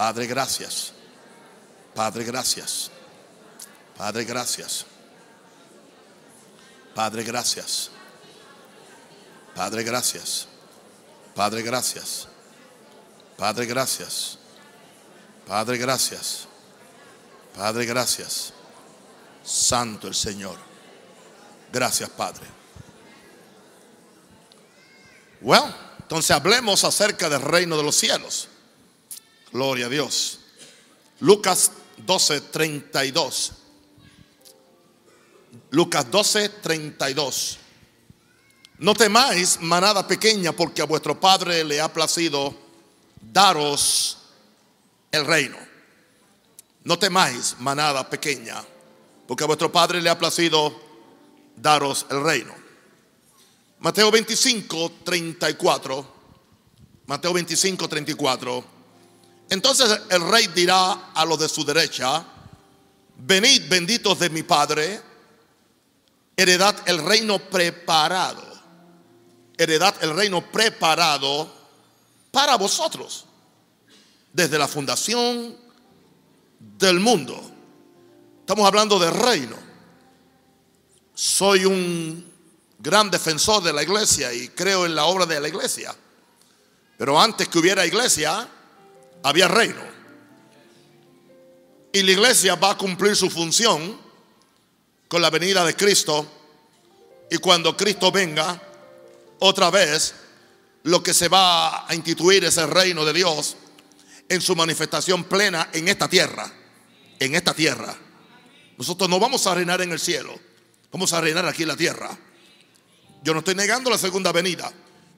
Padre, gracias. Padre, gracias. Padre, gracias. Padre, gracias. Padre, gracias. Padre, gracias. Padre, gracias. Padre, gracias. Padre, gracias. Santo el Señor. Gracias, Padre. Bueno, entonces hablemos acerca del reino de los cielos. Gloria a Dios. Lucas 12, 32. Lucas 12, 32. No temáis, manada pequeña, porque a vuestro Padre le ha placido daros el reino. No temáis, manada pequeña, porque a vuestro Padre le ha placido daros el reino. Mateo 25, 34. Mateo 25, 34. Entonces el rey dirá a los de su derecha, venid benditos de mi Padre, heredad el reino preparado, heredad el reino preparado para vosotros desde la fundación del mundo. Estamos hablando de reino. Soy un gran defensor de la iglesia y creo en la obra de la iglesia. Pero antes que hubiera iglesia, había reino. Y la iglesia va a cumplir su función con la venida de Cristo. Y cuando Cristo venga, otra vez, lo que se va a instituir es el reino de Dios en su manifestación plena en esta tierra. En esta tierra. Nosotros no vamos a reinar en el cielo. Vamos a reinar aquí en la tierra. Yo no estoy negando la segunda venida.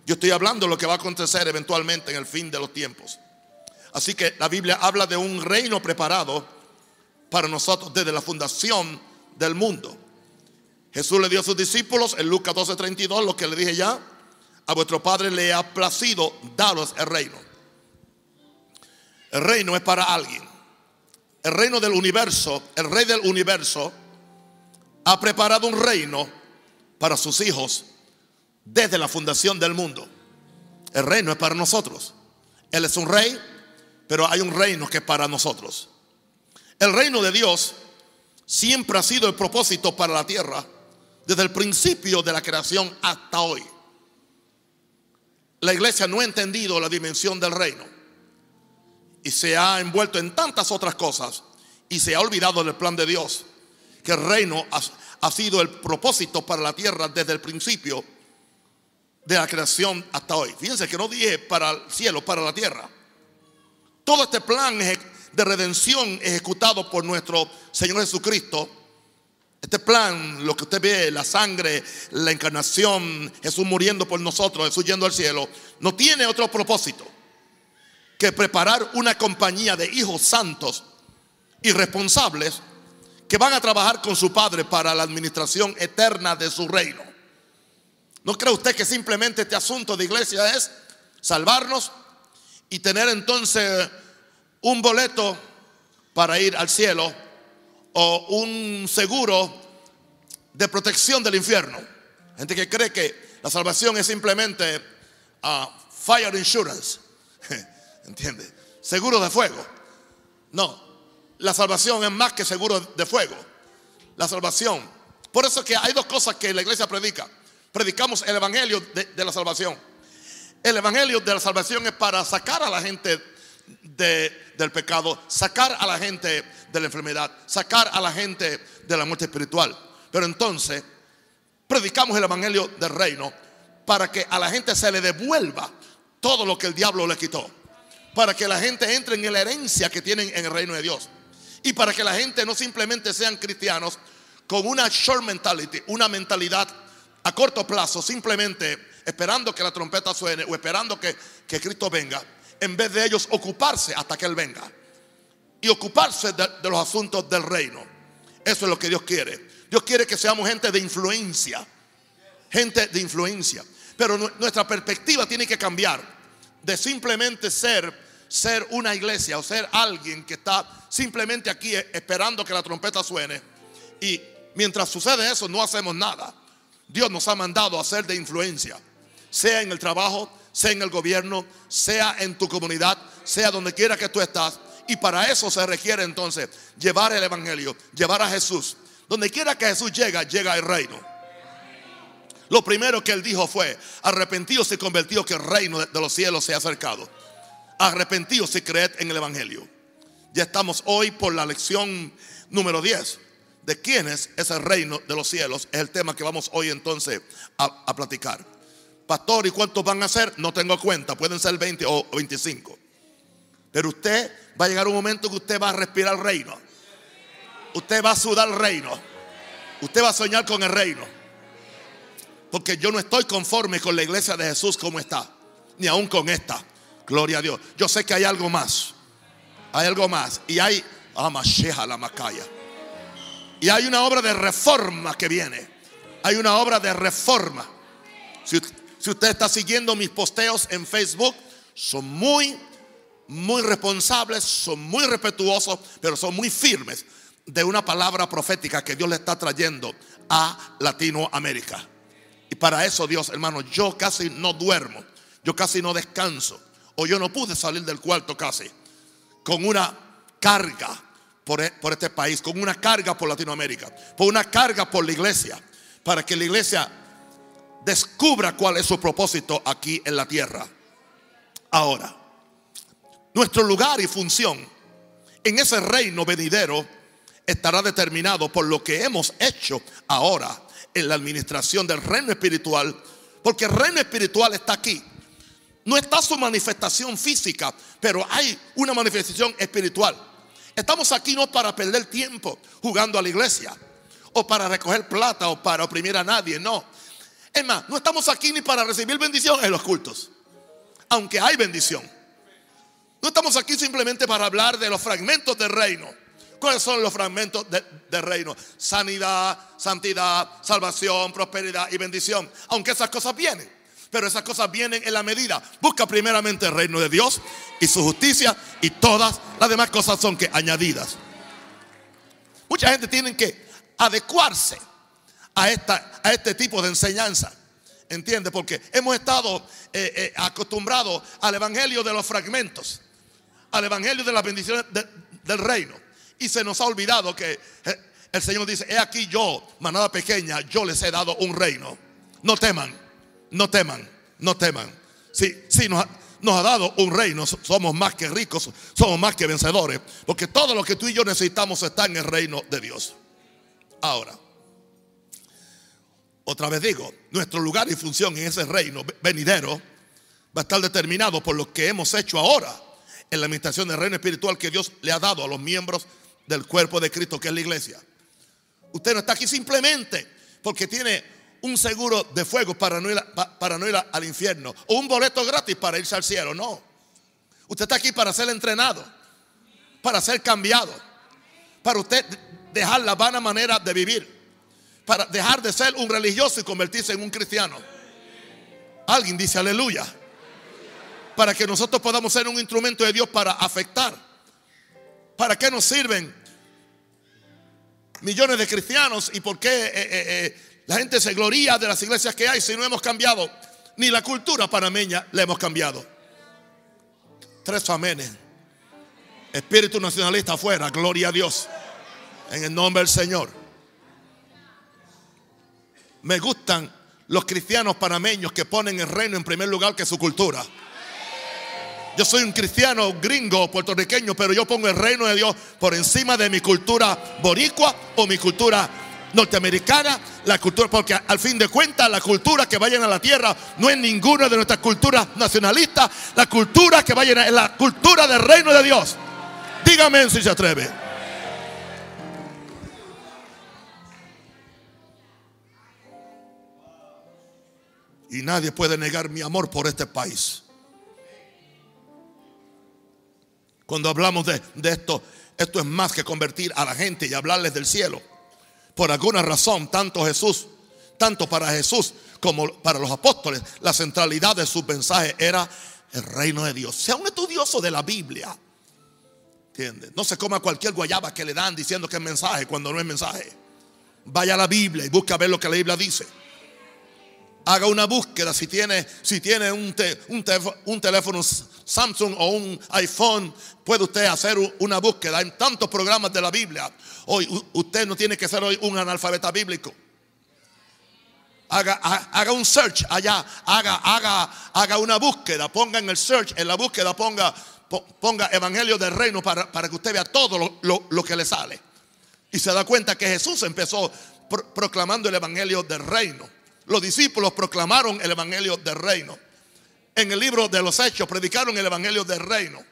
Yo estoy hablando de lo que va a acontecer eventualmente en el fin de los tiempos. Así que la Biblia habla de un reino preparado para nosotros desde la fundación del mundo. Jesús le dio a sus discípulos en Lucas 12:32 lo que le dije ya. A vuestro Padre le ha placido daros el reino. El reino es para alguien. El reino del universo, el rey del universo, ha preparado un reino para sus hijos desde la fundación del mundo. El reino es para nosotros. Él es un rey, pero hay un reino que es para nosotros. El reino de Dios siempre ha sido el propósito para la tierra desde el principio de la creación hasta hoy. La iglesia no ha entendido la dimensión del reino y se ha envuelto en tantas otras cosas y se ha olvidado del plan de Dios, que el reino ha, ha sido el propósito para la tierra desde el principio de la creación hasta hoy. Fíjense que no dije para el cielo, para la tierra. Todo este plan de redención ejecutado por nuestro Señor Jesucristo, este plan, lo que usted ve, la sangre, la encarnación, Jesús muriendo por nosotros, Jesús yendo al cielo, no tiene otro propósito que preparar una compañía de hijos santos y responsables que van a trabajar con su Padre para la administración eterna de su reino. ¿No cree usted que simplemente este asunto de iglesia es salvarnos y tener entonces un boleto para ir al cielo o un seguro de protección del infierno? Gente que cree que la salvación es simplemente uh, fire insurance. ¿Entiende? Seguro de fuego. No, la salvación es más que seguro de fuego. La salvación. Por eso que hay dos cosas que la iglesia predica. Predicamos el evangelio de, de la salvación. El evangelio de la salvación es para sacar a la gente de, del pecado, sacar a la gente de la enfermedad, sacar a la gente de la muerte espiritual. Pero entonces, predicamos el evangelio del reino para que a la gente se le devuelva todo lo que el diablo le quitó. Para que la gente entre en la herencia que tienen en el reino de Dios. Y para que la gente no simplemente sean cristianos con una short mentality, una mentalidad a corto plazo, simplemente esperando que la trompeta suene o esperando que, que Cristo venga, en vez de ellos ocuparse hasta que Él venga. Y ocuparse de, los asuntos del reino. Eso es lo que Dios quiere. Dios quiere que seamos gente de influencia. Gente de influencia. Pero nuestra perspectiva tiene que cambiar de simplemente ser ser una iglesia o ser alguien que está simplemente aquí esperando que la trompeta suene y mientras sucede eso no hacemos nada. Dios nos ha mandado a ser de influencia, sea en el trabajo, sea en el gobierno, sea en tu comunidad, sea donde quiera que tú estás Y para eso se requiere entonces llevar el Evangelio, llevar a Jesús. Donde quiera que Jesús llega, llega el reino. Lo primero que él dijo fue, arrepentidos y convertidos que el reino de los cielos se ha acercado. Arrepentidos y creed en el Evangelio. Ya estamos hoy por la lección número 10 de quién es ese reino de los cielos. Es el tema que vamos hoy entonces a, platicar. Pastor, ¿y cuántos van a ser? No tengo cuenta, pueden ser 20 o 25. Pero usted va a llegar un momento que usted va a respirar el reino. Usted va a sudar el reino. Usted va a soñar con el reino. Porque yo no estoy conforme con la iglesia de Jesús como está. Ni aún con esta. Gloria a Dios. Yo sé que hay algo más. Hay algo más. Y hay. Amasheja la Macaya. Y hay una obra de reforma que viene. Hay una obra de reforma. Si, usted está siguiendo mis posteos en Facebook, son muy, muy responsables, son muy respetuosos, pero son muy firmes de una palabra profética que Dios le está trayendo a Latinoamérica. Y para eso, Dios, hermano, yo casi no duermo, yo casi no descanso, o yo no pude salir del cuarto casi, con una carga e, por, este país, con una carga por Latinoamérica, por una carga por la iglesia, para que la iglesia descubra cuál es su propósito aquí en la tierra. Ahora, nuestro lugar y función en ese reino venidero estará determinado por lo que hemos hecho ahora en la administración del reino espiritual, porque el reino espiritual está aquí. No está su manifestación física, pero hay una manifestación espiritual. Estamos aquí no para perder tiempo jugando a la iglesia o para recoger plata o para oprimir a nadie, no. Es más, no estamos aquí ni para recibir bendición en los cultos, aunque hay bendición. No estamos aquí simplemente para hablar de los fragmentos del reino. ¿Cuáles son los fragmentos del reino? Sanidad, santidad, salvación, prosperidad y bendición. Aunque esas cosas vienen. Pero esas cosas vienen en la medida. Busca primeramente el reino de Dios y su justicia y todas las demás cosas son que añadidas. Mucha gente tiene que adecuarse a, esta, a este tipo de enseñanza. ¿Entiende? Porque hemos estado eh, eh, acostumbrados al evangelio de los fragmentos, al evangelio de las bendiciones del reino. Y se nos ha olvidado que eh, el Señor dice, he aquí yo, manada pequeña, yo les he dado un reino. No teman no teman, no teman. Si, si nos, nos ha dado un reino, somos más que ricos, somos más que vencedores, porque todo lo que tú y yo necesitamos está en el reino de Dios. Ahora, otra vez digo, nuestro lugar y función en ese reino venidero va a estar determinado por lo que hemos hecho ahora en la administración del reino espiritual que Dios le ha dado a los miembros del cuerpo de Cristo, que es la iglesia. Usted no está aquí simplemente porque tiene un seguro de fuego para no, ir para no ir al infierno o un boleto gratis para irse al cielo. No. Usted está aquí para ser entrenado, para ser cambiado, para usted dejar la vana manera de vivir, para dejar de ser un religioso y convertirse en un cristiano. Alguien dice aleluya. Para que nosotros podamos ser un instrumento de Dios para afectar. ¿Para qué nos sirven millones de cristianos y por qué eh, eh, eh, la gente se gloria de las iglesias que hay si no hemos cambiado. Ni la cultura panameña la hemos cambiado. Tres amenes. Espíritu nacionalista afuera, gloria a Dios. En el nombre del Señor. Me gustan los cristianos panameños que ponen el reino en primer lugar que su cultura. Yo soy un cristiano gringo, puertorriqueño, pero yo pongo el reino de Dios por encima de mi cultura boricua o mi cultura norteamericana, la cultura, porque al fin de cuentas la cultura que vayan a la tierra no es ninguna de nuestras culturas nacionalistas, la cultura que vayan es la cultura del reino de Dios. Dígame si se atreve. Y nadie puede negar mi amor por este país. Cuando hablamos de, de esto, esto es más que convertir a la gente y hablarles del cielo. Por alguna razón, tanto Jesús, tanto para Jesús como para los apóstoles, la centralidad de su mensaje era el reino de Dios. Sea un estudioso de la Biblia. ¿Entiendes? No se coma cualquier guayaba que le dan diciendo que es mensaje cuando no es mensaje. Vaya a la Biblia y busca ver lo que la Biblia dice. Haga una búsqueda si tiene, si tiene un, un, teléfono Samsung o un iPhone, puede usted hacer una búsqueda. en tantos programas de la Biblia. Hoy usted no tiene que ser hoy un analfabeta bíblico. Haga, haga, un search allá, haga, haga, haga una búsqueda, ponga en el search, en la búsqueda ponga, ponga Evangelio del Reino para, para que usted vea todo lo, lo, que le sale. Y se da cuenta que Jesús empezó proclamando el Evangelio del Reino. Los discípulos proclamaron el Evangelio del Reino. En el libro de los Hechos predicaron el Evangelio del Reino.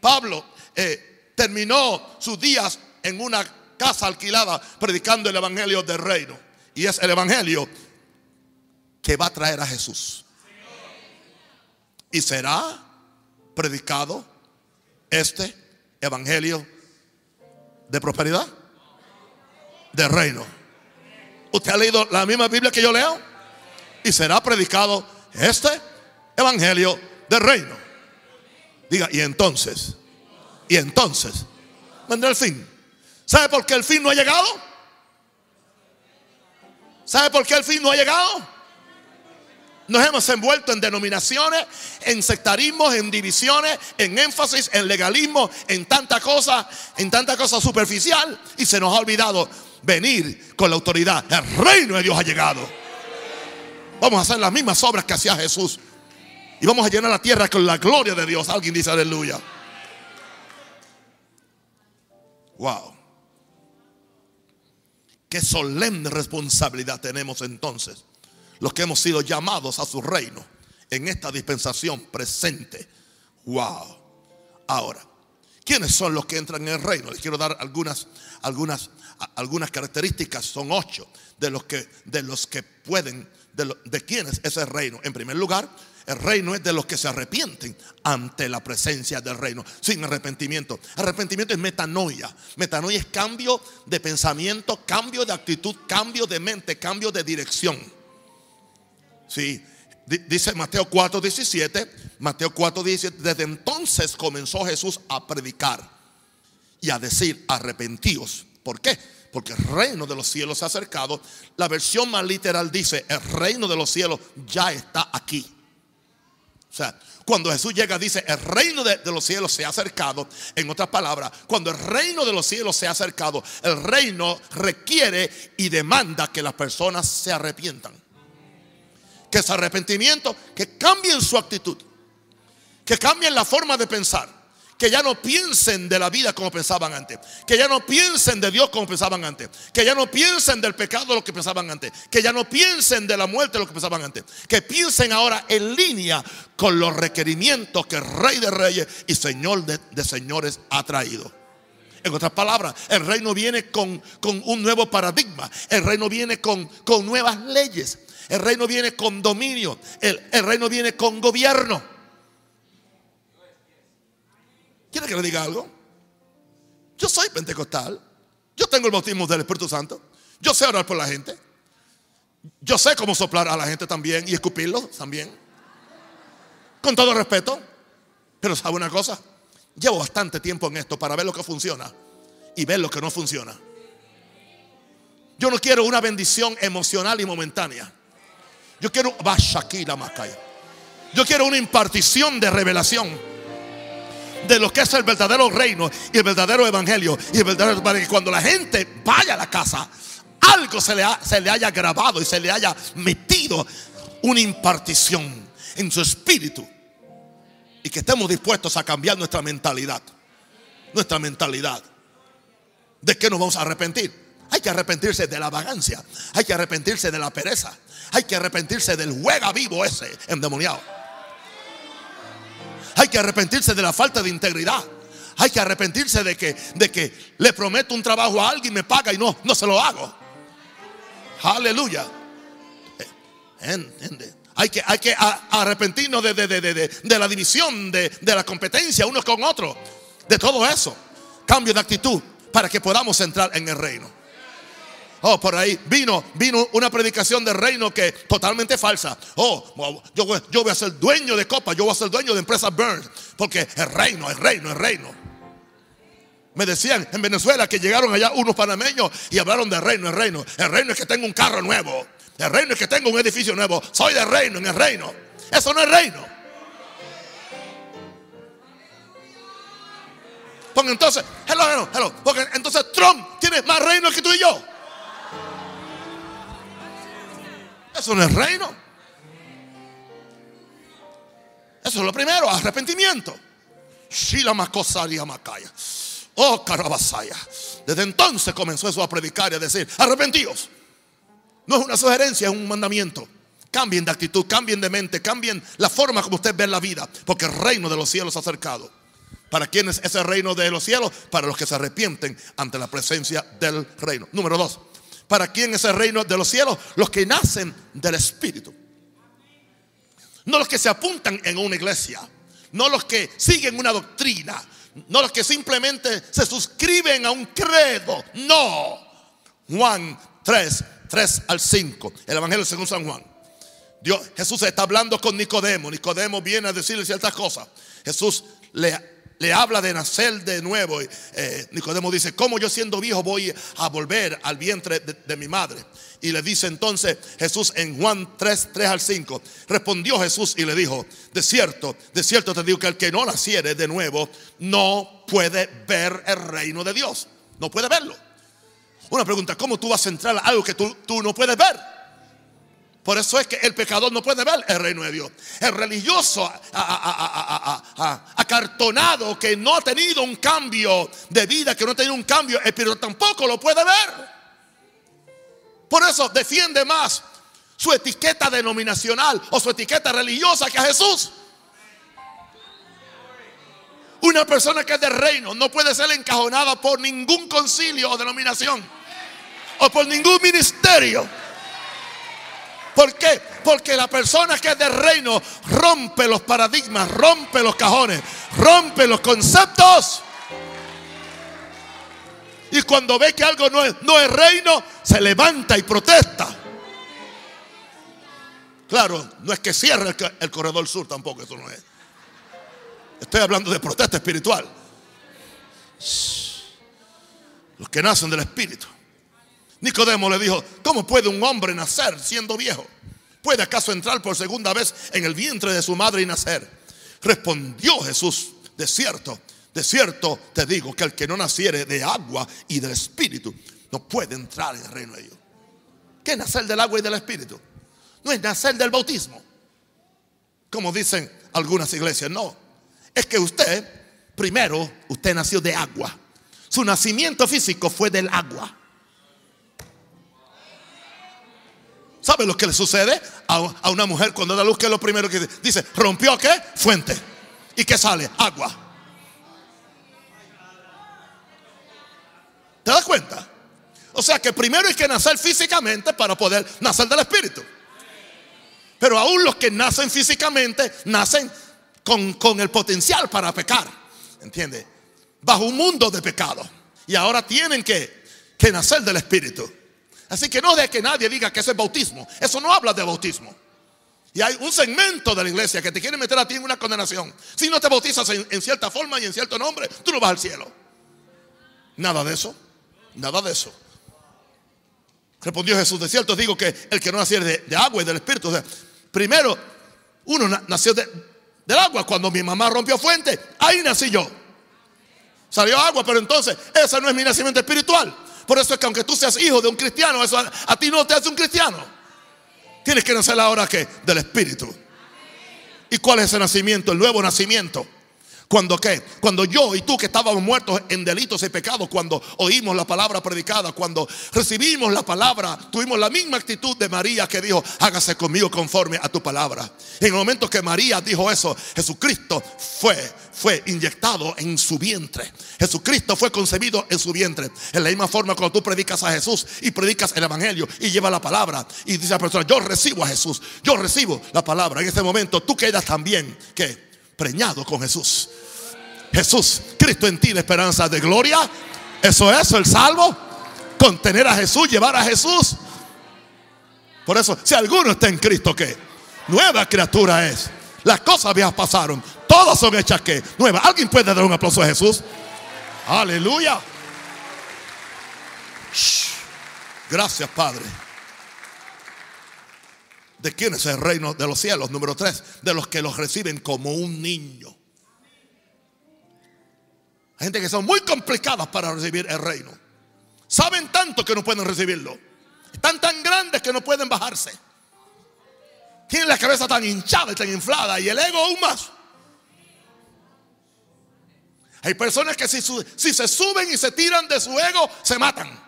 Pablo eh, terminó sus días en una casa alquilada predicando el Evangelio del Reino. Y es el Evangelio que va a traer a Jesús. Y será predicado este Evangelio de prosperidad, de reino. ¿Usted ha leído la misma Biblia que yo leo? Y será predicado este Evangelio de reino. Diga, y entonces, y entonces, vendrá el fin. ¿Sabe por qué el fin no ha llegado? ¿Sabe por qué el fin no ha llegado? Nos hemos envuelto en denominaciones, en sectarismos, en divisiones, en énfasis, en legalismo, en tanta cosa, en tanta cosa superficial. Y se nos ha olvidado venir con la autoridad. El reino de Dios ha llegado. Vamos a hacer las mismas obras que hacía Jesús. Y vamos a llenar la tierra con la gloria de Dios. Alguien dice aleluya. Wow. Qué solemne responsabilidad tenemos entonces los que hemos sido llamados a su reino en esta dispensación presente. Wow. Ahora, ¿quiénes son los que entran en el reino? Les quiero dar algunas, algunas, algunas características. Son ocho de los que, de los que pueden, de, de quiénes es el reino. En primer lugar, el reino es de los que se arrepienten ante la presencia del reino, sin arrepentimiento. Arrepentimiento es metanoia. Metanoia es cambio de pensamiento, cambio de actitud, cambio de mente, cambio de dirección. Sí, dice Mateo 4, 17. Mateo 4, 17. Desde entonces comenzó Jesús a predicar y a decir: arrepentíos. ¿Por qué? Porque el reino de los cielos se ha acercado. La versión más literal dice: el reino de los cielos ya está aquí. O sea, cuando Jesús llega, dice: el reino de, los cielos se ha acercado. En otras palabras, cuando el reino de los cielos se ha acercado, el reino requiere y demanda que las personas se arrepientan que es arrepentimiento, que cambien su actitud, que cambien la forma de pensar, que ya no piensen de la vida como pensaban antes, que ya no piensen de Dios como pensaban antes, que ya no piensen del pecado lo que pensaban antes, que ya no piensen de la muerte lo que pensaban antes, que piensen ahora en línea con los requerimientos que el Rey de Reyes y Señor de, Señores ha traído. En otras palabras, el reino viene con, con, un nuevo paradigma. El reino viene con, con nuevas leyes. El reino viene con dominio. El, reino viene con gobierno. ¿Quiere que le diga algo? Yo soy pentecostal. Yo tengo el bautismo del Espíritu Santo. Yo sé orar por la gente. Yo sé cómo soplar a la gente también y escupirlo también. Con todo respeto. Pero sabe una cosa. Llevo bastante tiempo en esto para ver lo que funciona y ver lo que no funciona. Yo no quiero una bendición emocional y momentánea. Yo quiero, Yo quiero una impartición de revelación de lo que es el verdadero reino y el verdadero evangelio. Y el verdadero para que cuando la gente vaya a la casa, algo se le, se le haya grabado y se le haya metido una impartición en su espíritu. Y que estemos dispuestos a cambiar nuestra mentalidad. Nuestra mentalidad. ¿De qué nos vamos a arrepentir? Hay que arrepentirse de la vagancia. Hay que arrepentirse de la pereza. Hay que arrepentirse del juega vivo ese endemoniado. Hay que arrepentirse de la falta de integridad. Hay que arrepentirse de que, de que le prometo un trabajo a alguien, me paga y no, no se lo hago. Aleluya. ¿Entiende? Hay que, hay que arrepentirnos de, de, de, de, la división, de, la competencia unos con otros. De todo eso. Cambio de actitud para que podamos entrar en el reino. Oh, por ahí vino, vino una predicación del reino que totalmente falsa. Oh, yo, yo voy a ser dueño de copa, yo voy a ser dueño de empresa Burns, porque el reino, el reino, el reino. Me decían en Venezuela que llegaron allá unos panameños y hablaron del reino, el reino. El reino es que tengo un carro nuevo. El reino es que tengo un edificio nuevo. Soy de reino en el reino. Eso no es reino. Porque entonces, hello, hello, hello. Porque entonces Trump tiene más reino que tú y yo. Eso no es reino. Eso es lo primero, arrepentimiento. Oh, Carabasaya. Desde entonces comenzó eso a predicar y a decir, arrepentíos. No es una sugerencia, es un mandamiento. Cambien de actitud, cambien de mente, cambien la forma como usted ve la vida, porque el reino de los cielos ha acercado. ¿Para quién es ese reino de los cielos? Para los que se arrepienten ante la presencia del reino. Número dos. ¿Para quién es el reino de los cielos? Los que nacen del Espíritu. No los que se apuntan en una iglesia. No los que siguen una doctrina. No los que simplemente se suscriben a un credo. No. Juan 3, 3 al 5. El Evangelio según San Juan. Dios, Jesús está hablando con Nicodemo. Nicodemo viene a decirle ciertas cosas. Jesús le le habla de nacer de nuevo. Eh, Nicodemo dice, ¿cómo yo siendo viejo voy a volver al vientre de, mi madre? Y le dice entonces Jesús en Juan 3, 3 al 5, respondió Jesús y le dijo, de cierto, de cierto te digo que el que no naciere de nuevo no puede ver el reino de Dios. No puede verlo. Una pregunta, ¿cómo tú vas a entrar a algo que tú, tú no puedes ver? Por eso es que el pecador no puede ver el reino de Dios. El religioso acartonado que no ha tenido un cambio de vida, que no ha tenido un cambio espiritual, tampoco lo puede ver. Por eso defiende más su etiqueta denominacional o su etiqueta religiosa que a Jesús. Una persona que es de reino no puede ser encajonada por ningún concilio o denominación o por ningún ministerio. ¿Por qué? Porque la persona que es del reino rompe los paradigmas, rompe los cajones, rompe los conceptos. Y cuando ve que algo no es, no es reino, se levanta y protesta. Claro, no es que cierre el, el corredor sur tampoco, eso no es. Estoy hablando de protesta espiritual. Los que nacen del Espíritu. Nicodemo le dijo, ¿cómo puede un hombre nacer siendo viejo? ¿Puede acaso entrar por segunda vez en el vientre de su madre y nacer? Respondió Jesús, de cierto, de cierto te digo que el que no naciere de agua y del espíritu no puede entrar en el reino de Dios. ¿Qué es nacer del agua y del espíritu? No es nacer del bautismo, como dicen algunas iglesias, no. Es que usted, primero, usted nació de agua. Su nacimiento físico fue del agua. ¿Sabe lo que le sucede a, una mujer cuando da luz? Que es lo primero que dice? ¿Rompió qué? Fuente. ¿Y qué sale? Agua. ¿Te das cuenta? O sea que primero hay que nacer físicamente para poder nacer del Espíritu. Pero aún los que nacen físicamente nacen con, con el potencial para pecar. ¿Entiende? Bajo un mundo de pecado. Y ahora tienen que, que nacer del Espíritu. Así que no de que nadie diga que eso es bautismo. Eso no habla de bautismo. Y hay un segmento de la iglesia que te quiere meter a ti en una condenación. Si no te bautizas en, cierta forma y en cierto nombre, tú no vas al cielo. Nada de eso. Nada de eso. Respondió Jesús, de cierto digo que el que no naciera de, agua y del Espíritu, primero uno nació del agua. Cuando mi mamá rompió fuente, ahí nací yo. Salió agua, pero entonces ese no es mi nacimiento espiritual. Por eso es que aunque tú seas hijo de un cristiano, eso a, ti no te hace un cristiano. Tienes que nacer ahora que del Espíritu. ¿Y cuál es ese nacimiento? El nuevo nacimiento. Cuando qué? Cuando yo y tú que estábamos muertos en delitos y pecados, cuando oímos la palabra predicada, cuando recibimos la palabra, tuvimos la misma actitud de María que dijo, hágase conmigo conforme a tu palabra. En el momento que María dijo eso, Jesucristo fue, fue inyectado en su vientre. Jesucristo fue concebido en su vientre. En la misma forma cuando tú predicas a Jesús y predicas el Evangelio y llevas la palabra y dice a la persona, yo recibo a Jesús, yo recibo la palabra. En ese momento tú quedas también que preñado con Jesús. Jesús, Cristo en ti, la esperanza de gloria. Eso es el salvo. Contener a Jesús, llevar a Jesús. Por eso, si alguno está en Cristo, ¿qué? Nueva criatura es. Las cosas viejas pasaron. Todas son hechas que nuevas. ¿Alguien puede dar un aplauso a Jesús? Aleluya. Gracias, Padre. ¿De quién es el reino de los cielos? Número tres, de los que los reciben como un niño. Hay gente que son muy complicadas para recibir el reino. Saben tanto que no pueden recibirlo. Están tan grandes que no pueden bajarse. Tienen la cabeza tan hinchada y tan inflada y el ego aún más. Hay personas que si, si se suben y se tiran de su ego, se matan.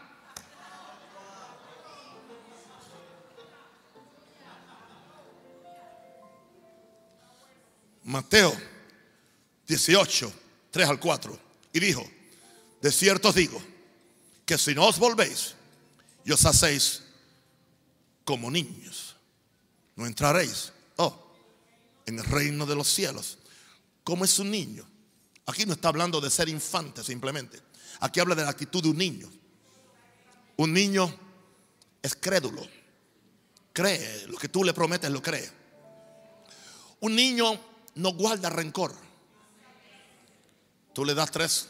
Mateo 18, 3 al 4. Y dijo, de cierto os digo, que si no os volvéis y os hacéis como niños, no entraréis oh, en el reino de los cielos. Como es un niño? Aquí no está hablando de ser infante simplemente. Aquí habla de la actitud de un niño. Un niño es crédulo. Cree, lo que tú le prometes lo cree. Un niño no guarda rencor. Tú le das tres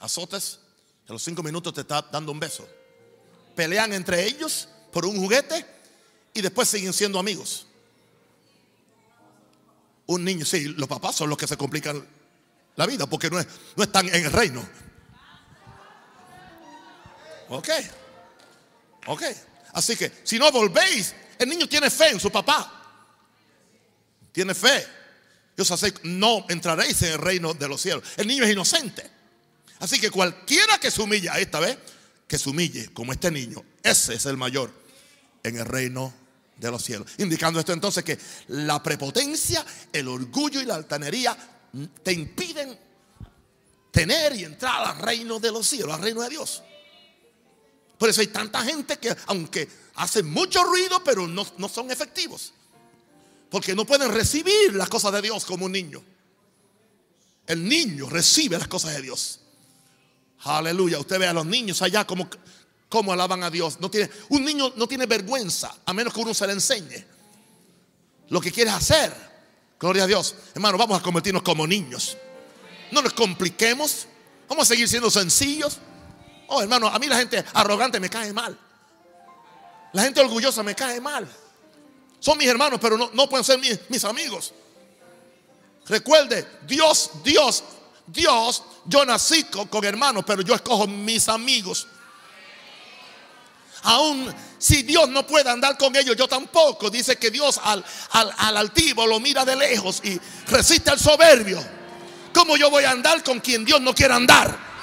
azotes, a los cinco minutos te está dando un beso. Pelean entre ellos por un juguete y después siguen siendo amigos. Un niño, sí, los papás son los que se complican la vida porque no, no están en el reino. Ok, ok. Así que si no volvéis, el niño tiene fe en su papá. Tiene fe. Dios hace, no entraréis en el reino de los cielos. El niño es inocente. Así que cualquiera que se humille esta vez, que se humille como este niño, ese es el mayor en el reino de los cielos. Indicando esto entonces que la prepotencia, el orgullo y la altanería te impiden tener y entrar al reino de los cielos, al reino de Dios. Por eso hay tanta gente que aunque hacen mucho ruido, pero no, no son efectivos. Porque no pueden recibir las cosas de Dios como un niño. El niño recibe las cosas de Dios. Aleluya. Usted ve a los niños allá como, como alaban a Dios. No tiene, un niño no tiene vergüenza a menos que uno se le enseñe lo que quiere hacer. Gloria a Dios. Hermano, vamos a convertirnos como niños. No nos compliquemos. Vamos a seguir siendo sencillos. Oh, hermano, a mí la gente arrogante me cae mal. La gente orgullosa me cae mal. Son mis hermanos, pero no, pueden ser mis, amigos. Recuerde, Dios, Dios, Dios, yo nací con, hermanos, pero yo escojo mis amigos. Aún si Dios no puede andar con ellos, yo tampoco. Dice que Dios al, al, al, altivo lo mira de lejos y resiste al soberbio. ¿Cómo yo voy a andar con quien Dios no quiere andar?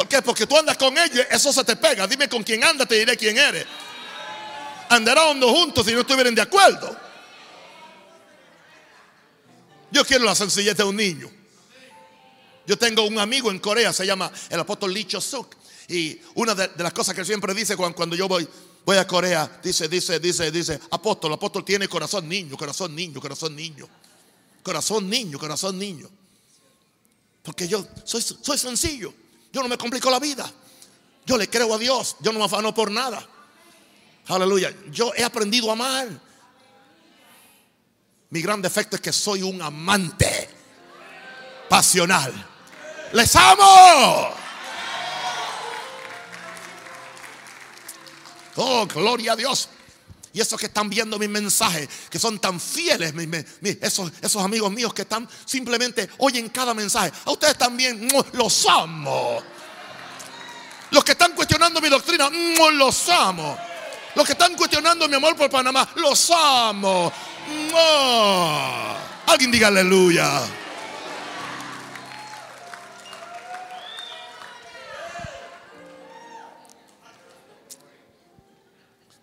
¿Por qué? Porque tú andas con ellos, eso se te pega. Dime con quién andas, te diré quién eres. Andarán juntos si no estuvieran de acuerdo. Yo quiero la sencillez de un niño. Yo tengo un amigo en Corea, se llama el apóstol Lee Suk. Y una de, las cosas que siempre dice cuando, cuando yo voy, voy a Corea, dice, dice, dice, dice, apóstol, apóstol tiene corazón niño, corazón niño, corazón niño. Corazón niño, corazón niño. Porque yo soy, soy sencillo. Yo no me complico la vida. Yo le creo a Dios. Yo no me afano por nada. Aleluya. Yo he aprendido a amar. Mi gran defecto es que soy un amante pasional. Les amo. Oh, gloria a Dios. Y esos que están viendo mis mensajes, que son tan fieles, esos, amigos míos que están simplemente oyen cada mensaje. A ustedes también los amo. Los que están cuestionando mi doctrina, los amo. Los que están cuestionando mi amor por Panamá, los amo. Alguien diga aleluya.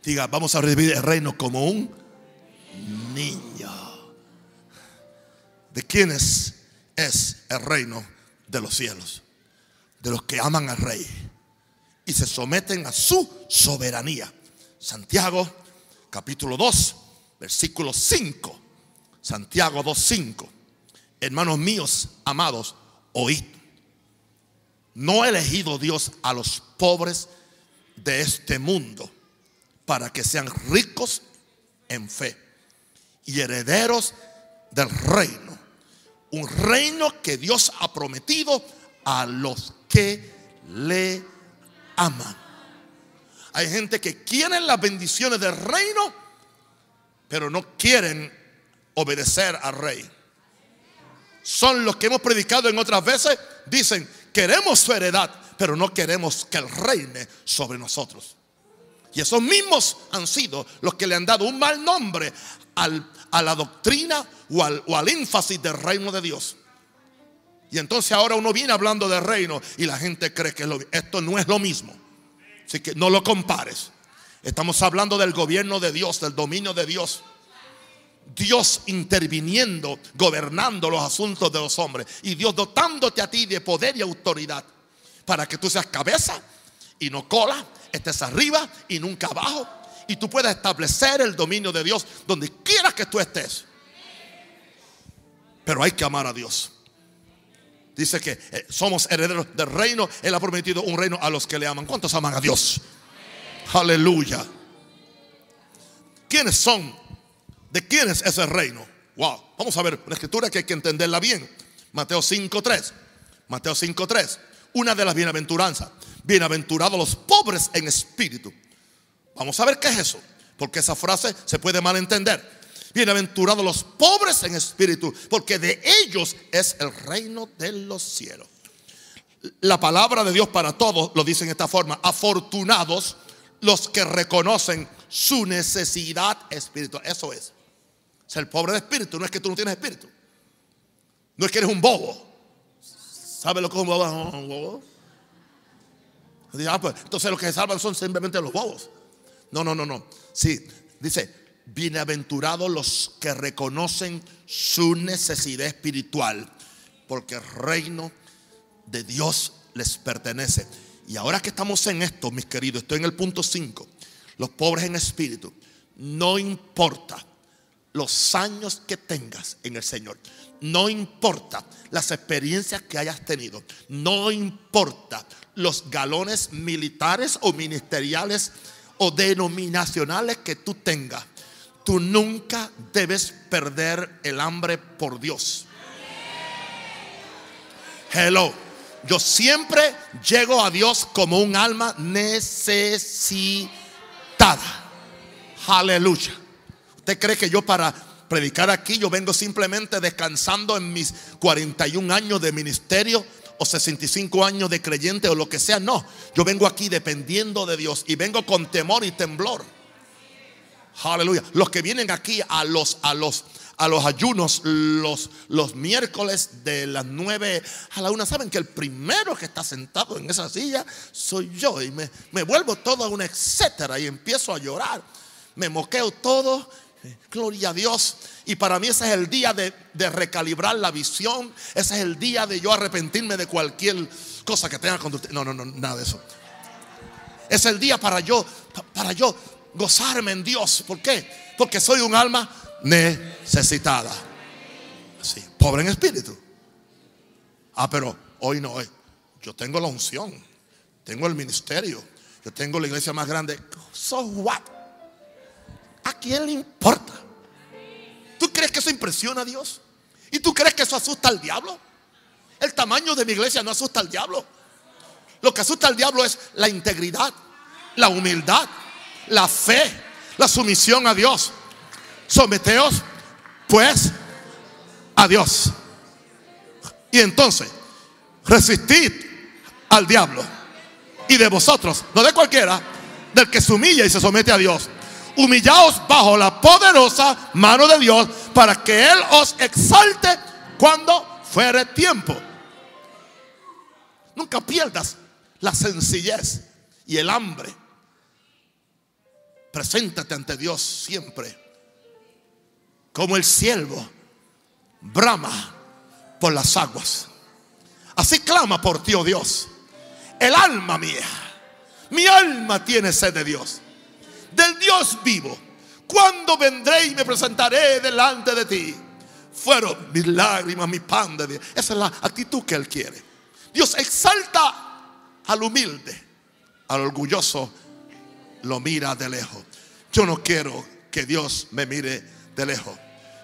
Diga, vamos a recibir el reino como un niño. ¿De quiénes es el reino de los cielos? De los que aman al rey y se someten a su soberanía. Santiago capítulo 2, versículo 5. Santiago 2, 5. Hermanos míos, amados, oíd. No ha elegido Dios a los pobres de este mundo para que sean ricos en fe y herederos del reino. Un reino que Dios ha prometido a los que le aman. Hay gente que quieren las bendiciones del reino, pero no quieren obedecer al rey. Son los que hemos predicado en otras veces. Dicen, queremos su heredad, pero no queremos que Él reine sobre nosotros. Y esos mismos han sido los que le han dado un mal nombre a la doctrina o al, o al énfasis del reino de Dios. Y entonces ahora uno viene hablando del reino y la gente cree que esto no es lo mismo. Así que no lo compares. Estamos hablando del gobierno de Dios, del dominio de Dios. Dios interviniendo, gobernando los asuntos de los hombres. Y Dios dotándote a ti de poder y autoridad para que tú seas cabeza y no cola, estés arriba y nunca abajo. Y tú puedas establecer el dominio de Dios donde quiera que tú estés. Pero hay que amar a Dios. Dice que eh, somos herederos del reino. Él ha prometido un reino a los que le aman. ¿Cuántos aman a Dios? Aleluya. ¿Quiénes son? ¿De quién es ese reino? Wow. Vamos a ver una escritura que hay que entenderla bien. Mateo 5.3. Mateo 5.3. Una de las bienaventuranzas. Bienaventurados los pobres en espíritu. Vamos a ver qué es eso. Porque esa frase se puede malentender. Bienaventurados los pobres en espíritu, porque de ellos es el reino de los cielos. La palabra de Dios para todos lo dice en esta forma. Afortunados los que reconocen su necesidad espiritual. Eso es. Ser pobre de espíritu no es que tú no tienes espíritu. No es que eres un bobo. ¿Sabe lo que es un bobo? Ah, pues, entonces los que se salvan son simplemente los bobos. No, no, no, no. Sí, dice, bienaventurados los que reconocen su necesidad espiritual, porque el reino de Dios les pertenece. Y ahora que estamos en esto, mis queridos, estoy en el punto 5, los pobres en espíritu, no importa los años que tengas en el Señor, no importa las experiencias que hayas tenido, no importa los galones militares o ministeriales o denominacionales que tú tengas tú nunca debes perder el hambre por Dios. Hello. Yo siempre llego a Dios como un alma necesitada. Aleluya. ¿Usted cree que yo para predicar aquí yo vengo simplemente descansando en mis 41 años de ministerio? O 65 años de creyente o lo que sea. No, yo vengo aquí dependiendo de Dios y vengo con temor y temblor. Aleluya. Los que vienen aquí a los, a los, a los ayunos los, los miércoles de las 9 a la 1, saben que el primero que está sentado en esa silla soy yo. Y me, me vuelvo todo un etcétera y empiezo a llorar. Me moqueo todo. Gloria a Dios. Y para mí ese es el día de, recalibrar la visión. Ese es el día de yo arrepentirme de cualquier cosa que tenga con usted. No, no, no, nada de eso. Es el día para yo, para yo gozarme en Dios. ¿Por qué? Porque soy un alma necesitada. Sí, pobre en espíritu. Ah, pero hoy no. Hoy. Yo tengo la unción. Tengo el ministerio. Yo tengo la iglesia más grande. So what? ¿A quién le importa? ¿Tú crees que eso impresiona a Dios? ¿Y tú crees que eso asusta al diablo? El tamaño de mi iglesia no asusta al diablo. Lo que asusta al diablo es la integridad, la humildad, la fe, la sumisión a Dios. Someteos pues a Dios. Y entonces, resistid al diablo. Y de vosotros, no de cualquiera, del que se humilla y se somete a Dios. Humillaos bajo la poderosa mano de Dios para que Él os exalte cuando fuere tiempo. Nunca pierdas la sencillez y el hambre Preséntate ante Dios siempre como el siervo brama por las aguas. Así clama por ti, oh Dios. El alma mía, mi alma tiene sed de Dios, del Dios vivo. Cuando vendré y me presentaré delante de ti? Fueron mis lágrimas, mi pan de Dios. Esa es la actitud que Él quiere. Dios exalta al humilde, al orgulloso lo mira de lejos. Yo no quiero que Dios me mire de lejos.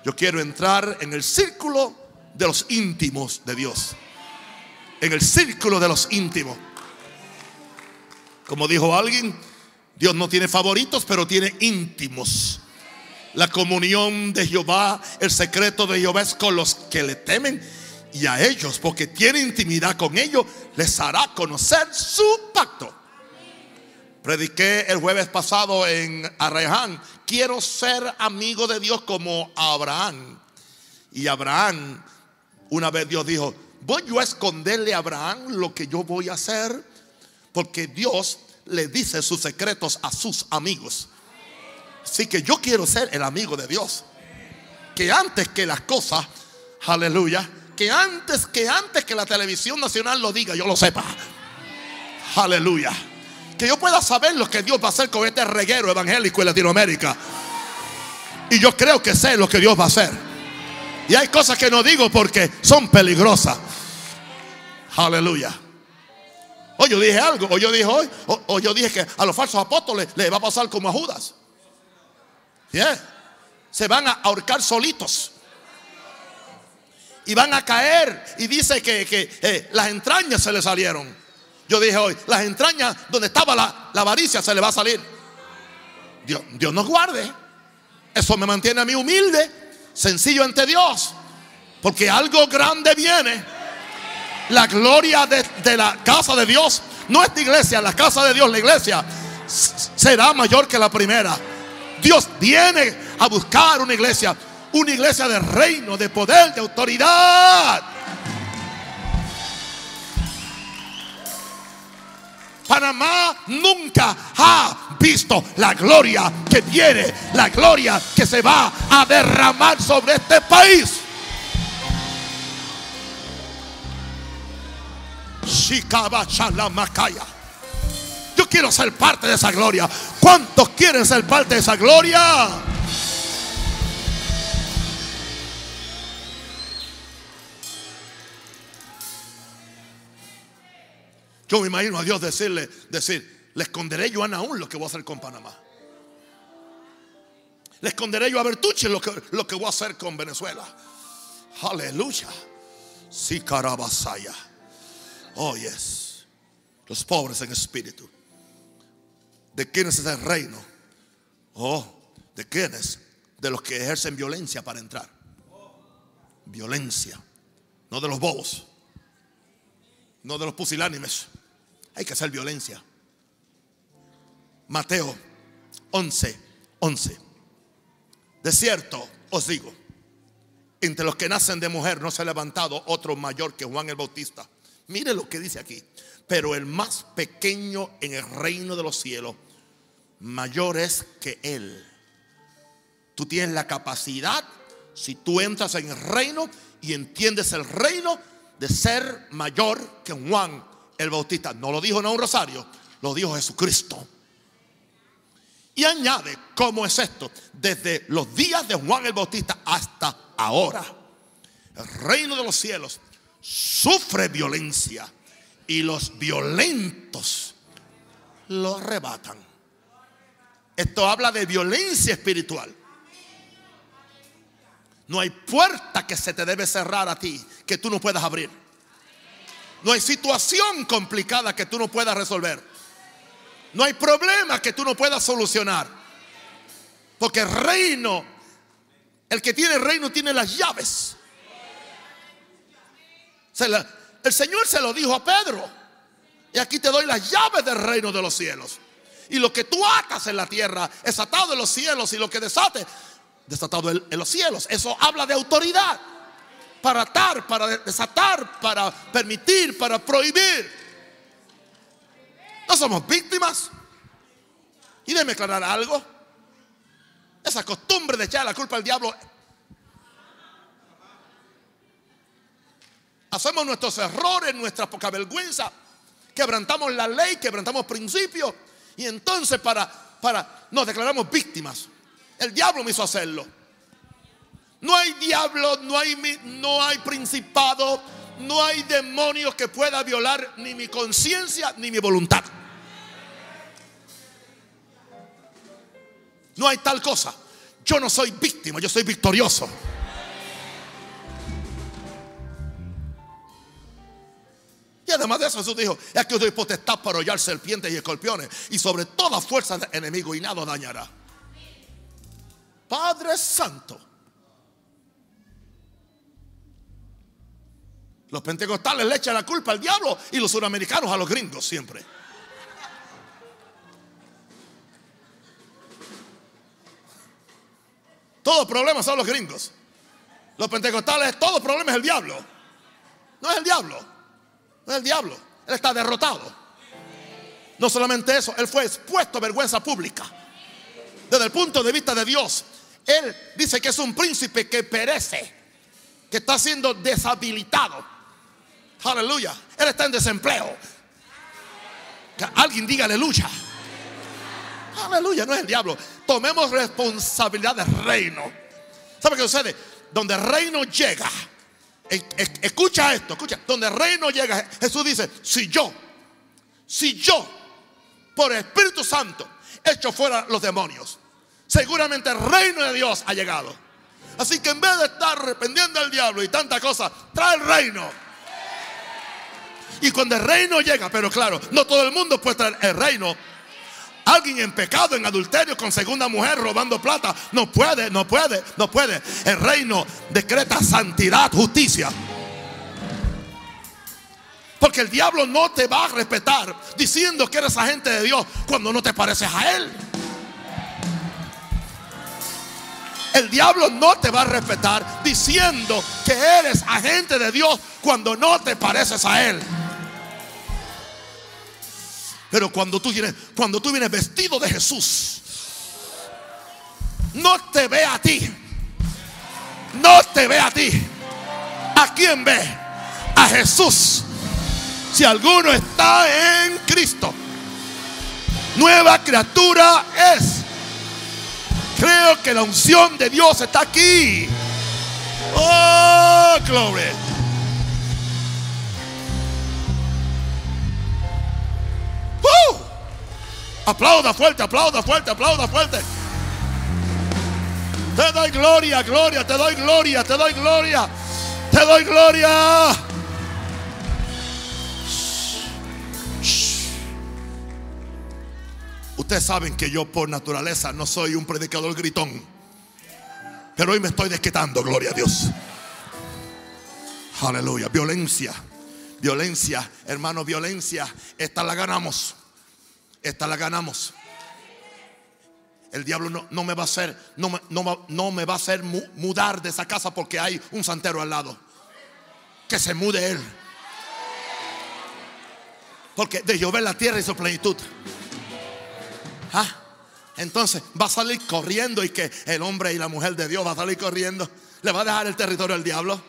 Yo quiero entrar en el círculo de los íntimos de Dios. En el círculo de los íntimos. Como dijo alguien, Dios no tiene favoritos, pero tiene íntimos. La comunión de Jehová, el secreto de Jehová es con los que le temen y a ellos, porque tiene intimidad con ellos, les hará conocer su pacto. Prediqué el jueves pasado en Arreján. Quiero ser amigo de Dios como Abraham. Y Abraham, una vez Dios dijo, voy yo a esconderle a Abraham lo que yo voy a hacer. Porque Dios le dice sus secretos a sus amigos. Así que yo quiero ser el amigo de Dios. Que antes que las cosas, aleluya, que antes que antes que la televisión nacional lo diga, yo lo sepa. Aleluya. Que yo pueda saber lo que Dios va a hacer con este reguero evangélico en Latinoamérica. Y yo creo que sé lo que Dios va a hacer. Y hay cosas que no digo porque son peligrosas. Aleluya. O yo dije algo, o yo dije hoy, o, yo dije que a los falsos apóstoles les va a pasar como a Judas. Se van a ahorcar solitos. Y van a caer. Y dice que, eh, las entrañas se le salieron. Yo dije hoy, las entrañas donde estaba la, la avaricia se le va a salir. Dios, Dios nos guarde. Eso me mantiene a mí humilde, sencillo ante Dios. Porque algo grande viene. La gloria de, la casa de Dios, no es iglesia, la casa de Dios, la iglesia, será mayor que la primera. Dios viene a buscar una iglesia, una iglesia de reino, de poder, de autoridad. Panamá nunca ha visto la gloria que viene, la gloria que se va a derramar sobre este país. Yo quiero ser parte de esa gloria. ¿Cuántos quieren ser parte de esa gloria? Yo me imagino a Dios decirle, decir, le esconderé yo a Naúl lo que voy a hacer con Panamá. Le esconderé yo a Bertuche lo que, lo que voy a hacer con Venezuela. Aleluya. Sí, carabasaya. Oh, yes. Los pobres en espíritu. ¿De quiénes es el reino? Oh, ¿de quiénes? De los que ejercen violencia para entrar. Violencia. No de los bobos. No de los pusilánimes. Hay que hacer violencia. Mateo 11, 11. De cierto os digo, entre los que nacen de mujer no se ha levantado otro mayor que Juan el Bautista. Mire lo que dice aquí. Pero el más pequeño en el reino de los cielos, mayor es que él. Tú tienes la capacidad, si tú entras en el reino y entiendes el reino, de ser mayor que Juan el Bautista. No lo dijo no un rosario, lo dijo Jesucristo. Y añade, ¿cómo es esto? Desde los días de Juan el Bautista hasta ahora. El reino de los cielos sufre violencia y los violentos lo arrebatan. Esto habla de violencia espiritual. No hay puerta que se te debe cerrar a ti que tú no puedas abrir. No hay situación complicada que tú no puedas resolver. No hay problema que tú no puedas solucionar. Porque el reino, el que tiene reino tiene las llaves el Señor se lo dijo a Pedro. Y aquí te doy las llaves del reino de los cielos. Y lo que tú atas en la tierra es atado en los cielos. Y lo que desate, desatado en, los cielos. Eso habla de autoridad. Para atar, para desatar, para permitir, para prohibir. No somos víctimas. Y déjeme aclarar algo. Esa costumbre de echar la culpa al diablo Hacemos nuestros errores, nuestra poca vergüenza. Quebrantamos la ley, quebrantamos principios. Y entonces para, para, nos declaramos víctimas. El diablo me hizo hacerlo. No hay diablo, no hay, no hay principado, no hay demonios que pueda violar ni mi conciencia ni mi voluntad. No hay tal cosa. Yo no soy víctima, yo soy victorioso. Además de eso, Jesús dijo: Es que os doy potestad para hollar serpientes y escorpiones y sobre toda fuerza del enemigo y nada dañará. Padre Santo. Los pentecostales le echan la culpa al diablo y los suramericanos a los gringos siempre. Todos problemas son los gringos. Los pentecostales, todo problema es el diablo. No es el diablo. No es el diablo. Él está derrotado. No solamente eso, él fue expuesto a vergüenza pública. Desde el punto de vista de Dios, él dice que es un príncipe que perece, que está siendo deshabilitado. Aleluya. Él está en desempleo. Que alguien diga aleluya. Aleluya, no es el diablo. Tomemos responsabilidad del reino. ¿Sabe qué sucede? Donde el reino llega, escucha esto, escucha, donde el reino llega, Jesús dice, si yo, si yo, por Espíritu Santo, echo fuera los demonios, seguramente el reino de Dios ha llegado. Así que en vez de estar arrependiendo al diablo y tanta cosa, trae el reino. Y cuando el reino llega, pero claro, no todo el mundo puede traer el reino Alguien en pecado, en adulterio, con segunda mujer, robando plata. No puede, no puede, no puede. El reino decreta santidad, justicia. Porque el diablo no te va a respetar diciendo que eres agente de Dios cuando no te pareces a Él. El diablo no te va a respetar diciendo que eres agente de Dios cuando no te pareces a Él. Pero cuando tú vienes, cuando tú vienes vestido de Jesús, no te ve a ti. No te ve a ti. ¿A quién ve? A Jesús. Si alguno está en Cristo, nueva criatura es. Creo que la unción de Dios está aquí. Oh, gloria. Aplauda fuerte, aplauda fuerte, aplauda fuerte. Te doy gloria, gloria, te doy gloria, te doy gloria, te doy gloria. Ustedes saben que yo por naturaleza no soy un predicador gritón. Pero hoy me estoy desquitando, gloria a Dios. Aleluya. Violencia, violencia, hermano, violencia. Esta la ganamos. Esta la ganamos. El diablo no, me va a hacer, no, no, no me va a hacer mudar de esa casa porque hay un santero al lado. Que se mude él. Porque de llover la tierra y su plenitud. ¿Ah? Entonces va a salir corriendo y que el hombre y la mujer de Dios va a salir corriendo. ¿Le va a dejar el territorio al diablo?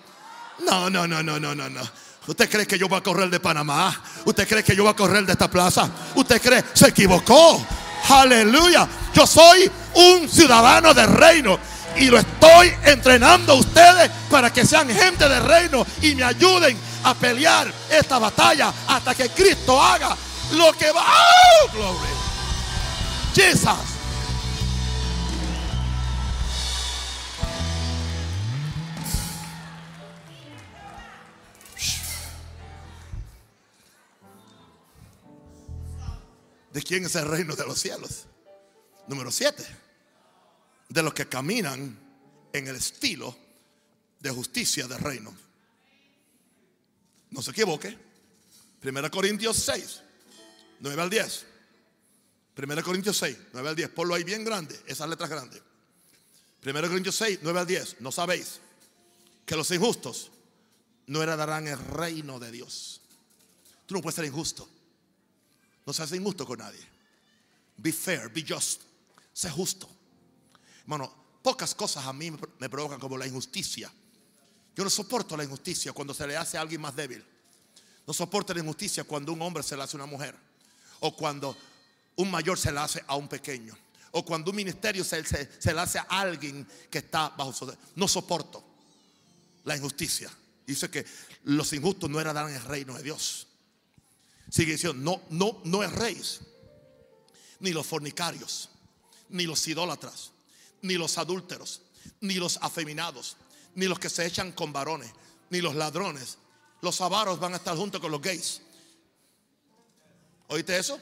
No, no, no, no, no, no, no. ¿Usted cree que yo voy a correr de Panamá? ¿Usted cree que yo voy a correr de esta plaza? ¿Usted cree? Se equivocó. Aleluya. Yo soy un ciudadano del reino. Y lo estoy entrenando a ustedes para que sean gente del reino y me ayuden a pelear esta batalla hasta que Cristo haga lo que va. ¡Oh, glory! Jesus. ¿De quién es el reino de los cielos? Número siete. De los que caminan en el estilo de justicia del reino. No se equivoque. Primera Corintios 6, 9 al 10. Primera Corintios 6, 9 al 10. Ponlo ahí bien grande, esas letras grandes. Primera Corintios 6, 9 al 10. No sabéis que los injustos no heredarán el reino de Dios. Tú no puedes ser injusto. No seas injusto con nadie. Be fair, be just. Sé justo. Hermano, pocas cosas a mí me provocan como la injusticia. Yo no soporto la injusticia cuando se le hace a alguien más débil. No soporto la injusticia cuando un hombre se le hace a una mujer. O cuando un mayor se le hace a un pequeño. O cuando un ministerio se, le hace a alguien que está bajo su... No soporto la injusticia. Dice que los injustos no eran el reino de Dios. Sigue diciendo, no, no, no es rey ni los fornicarios, ni los idólatras, ni los adúlteros, ni los afeminados, ni los que se echan con varones, ni los ladrones. Los avaros van a estar junto con los gays. ¿Oíste eso?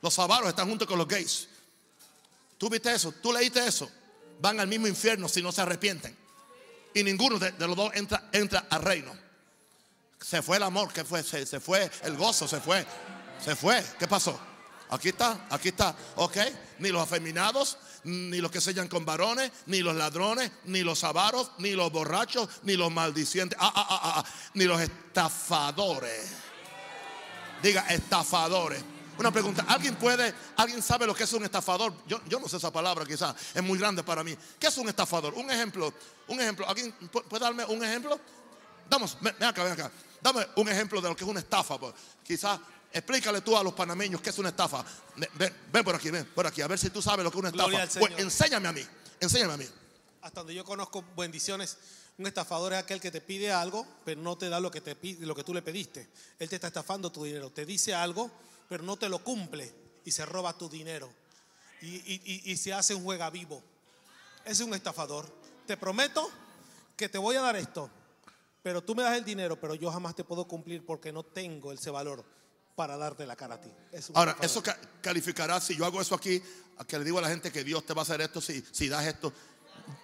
Los avaros están junto con los gays. ¿Tú viste eso? ¿Tú leíste eso? Van al mismo infierno si no se arrepienten. Y ninguno de, los dos entra, entra al reino. Se fue el amor, ¿qué fue? Se, se fue el gozo, se fue. Se fue. ¿Qué pasó? Aquí está, aquí está. ¿Ok? Ni los afeminados, ni los que sellan con varones, ni los ladrones, ni los avaros, ni los borrachos, ni los maldicientes, ah, ah, ah, ah ni los estafadores. Diga, estafadores. Una pregunta, ¿alguien puede, alguien sabe lo que es un estafador? Yo, yo no sé esa palabra quizás, es muy grande para mí. ¿Qué es un estafador? Un ejemplo, un ejemplo. ¿Alguien puede darme un ejemplo? Damos, ven acá, ven acá. Dame un ejemplo de lo que es una estafa. Pues. Quizás explícale tú a los panameños qué es una estafa. Ven, ven, por aquí, ven por aquí, a ver si tú sabes lo que es una estafa. Pues, enséñame a mí, enséñame a mí. Hasta donde yo conozco bendiciones un estafador es aquel que te pide algo, pero no te da lo que, te pide, lo que tú le pediste. Él te está estafando tu dinero. Te dice algo, pero no te lo cumple y se roba tu dinero. Y, se hace un juega vivo. Es un estafador. Te prometo que te voy a dar esto, pero tú me das el dinero, pero yo jamás te puedo cumplir porque no tengo ese valor para darte la cara a ti. Ahora, eso calificará si yo hago eso aquí, a que le digo a la gente que Dios te va a hacer esto si, si das esto.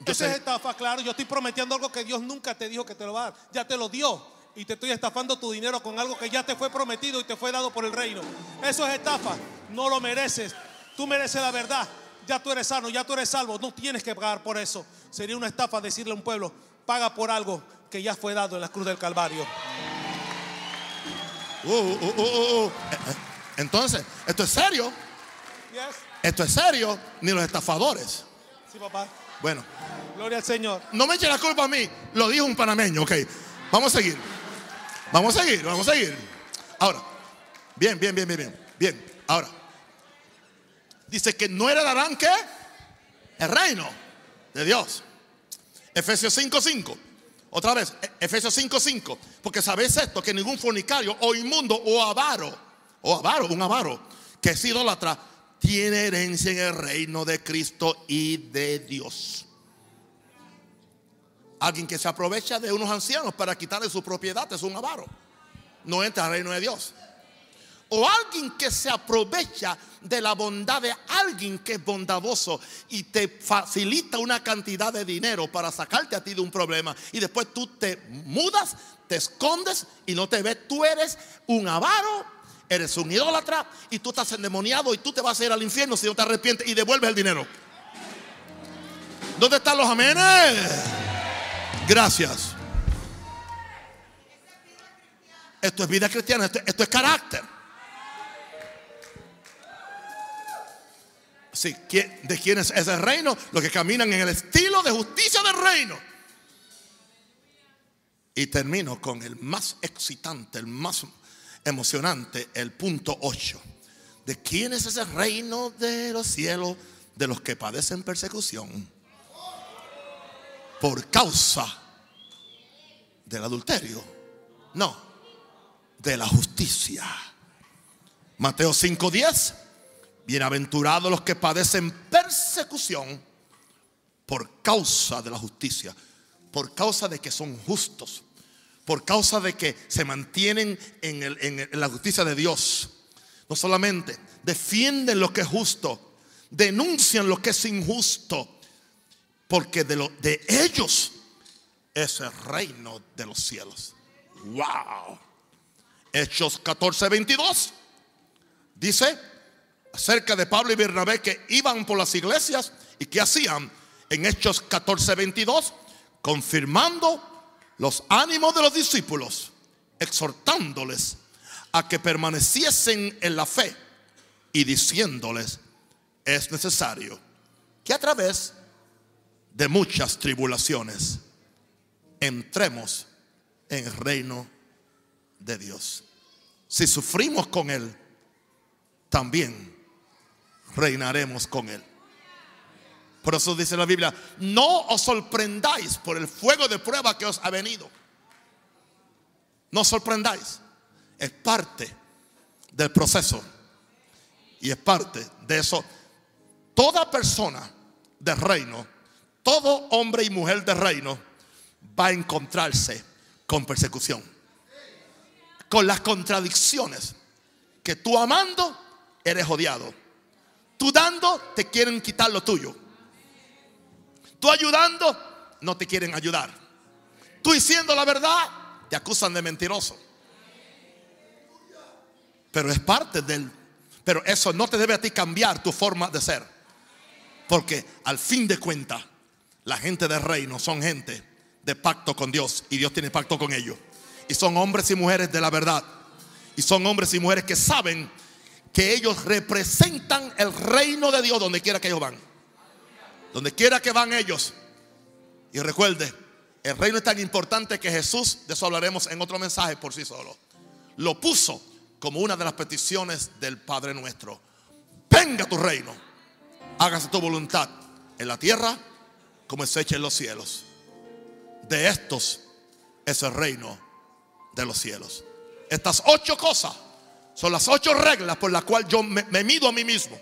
Esa es estafa, claro. Yo estoy prometiendo algo que Dios nunca te dijo que te lo va a dar. Ya te lo dio. Y te estoy estafando tu dinero con algo que ya te fue prometido y te fue dado por el reino. Eso es estafa. No lo mereces. Tú mereces la verdad. Ya tú eres sano, ya tú eres salvo. No tienes que pagar por eso. Sería una estafa decirle a un pueblo, paga por algo que ya fue dado en la cruz del Calvario. Uh, uh, uh, Entonces, esto es serio. Esto es serio, ni los estafadores. Sí, papá. Bueno. Gloria al Señor. No me eche la culpa a mí. Lo dijo un panameño, ok. Vamos a seguir. Vamos a seguir, vamos a seguir. Ahora, bien, bien, bien, bien, bien. Bien, ahora. Dice que no heredarán qué? El reino de Dios. Efesios 5:5. Otra vez, e- Efesios 5:5. Porque sabéis esto, que ningún fornicario o inmundo o avaro, o avaro, un avaro, que es idólatra, tiene herencia en el reino de Cristo y de Dios. Alguien que se aprovecha de unos ancianos para quitarle su propiedad es un avaro. No entra al reino de Dios. O alguien que se aprovecha de la bondad de alguien que es bondadoso y te facilita una cantidad de dinero para sacarte a ti de un problema. Y después tú te mudas, te escondes y no te ves. Tú eres un avaro Eres un idólatra y tú estás endemoniado y tú te vas a ir al infierno si no te arrepientes y devuelves el dinero. ¿Dónde están los amenes? Gracias. Esto es vida cristiana, esto, es carácter. Sí, ¿de quién es ese reino? Los que caminan en el estilo de justicia del reino. Y termino con el más excitante, el más emocionante el punto 8. ¿De quién es ese reino de los cielos? De los que padecen persecución por causa del adulterio. No, de la justicia. Mateo 5:10. Bienaventurados los que padecen persecución por causa de la justicia, por causa de que son justos, por causa de que se mantienen en, la justicia de Dios. No solamente defienden lo que es justo, denuncian lo que es injusto, porque de, de ellos es el reino de los cielos. Wow. Hechos 14, 22 dice acerca de Pablo y Bernabé que iban por las iglesias y que hacían en Hechos 14, 22, confirmando los ánimos de los discípulos, exhortándoles a que permaneciesen en la fe y diciéndoles, es necesario que a través de muchas tribulaciones entremos en el reino de Dios. Si sufrimos con Él, también reinaremos con Él. Por eso dice la Biblia, no os sorprendáis por el fuego de prueba que os ha venido. No os sorprendáis. Es parte del proceso. Y es parte de eso. Toda persona del reino, todo hombre y mujer del reino va a encontrarse con persecución. Con las contradicciones que tú amando eres odiado. Tú dando te quieren quitar lo tuyo. Tú ayudando no te quieren ayudar. Tú diciendo la verdad te acusan de mentiroso. Pero es parte del... Pero eso no te debe a ti cambiar tu forma de ser. Porque al fin de cuentas, la gente del reino son gente de pacto con Dios y Dios tiene pacto con ellos. Y son hombres y mujeres de la verdad. Y son hombres y mujeres que saben que ellos representan el reino de Dios donde quiera que ellos van. Donde quiera que van ellos. Y recuerde, el reino es tan importante que Jesús, de eso hablaremos en otro mensaje por sí solo, lo puso como una de las peticiones del Padre nuestro. Venga tu reino, hágase tu voluntad en la tierra como es hecha en los cielos. De estos es el reino de los cielos. Estas ocho cosas son las ocho reglas por las cuales yo me, mido a mí mismo.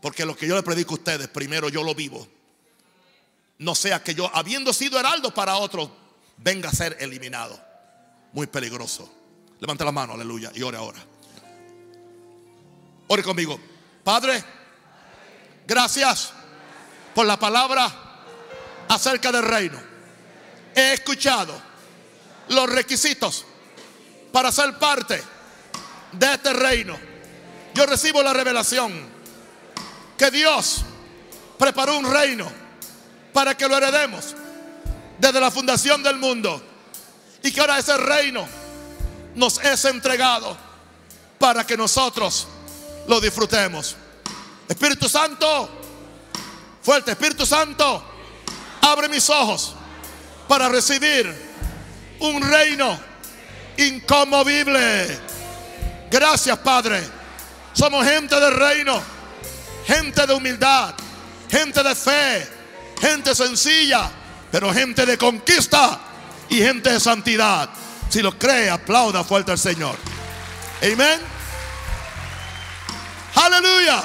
Porque lo que yo le predico a ustedes, primero yo lo vivo. No sea que yo, habiendo sido heraldo para otros, venga a ser eliminado. Muy peligroso. Levante la mano, aleluya, y ore ahora. Ore conmigo. Padre, gracias por la palabra acerca del reino. He escuchado los requisitos para ser parte de este reino. Yo recibo la revelación que Dios preparó un reino para que lo heredemos desde la fundación del mundo y que ahora ese reino nos es entregado para que nosotros lo disfrutemos. Espíritu Santo, fuerte Espíritu Santo, abre mis ojos para recibir un reino inconmovible. Gracias Padre. Somos gente del reino, gente de humildad, gente de fe, gente sencilla, pero gente de conquista y gente de santidad. Si lo cree, aplauda fuerte al Señor. Amén. Aleluya.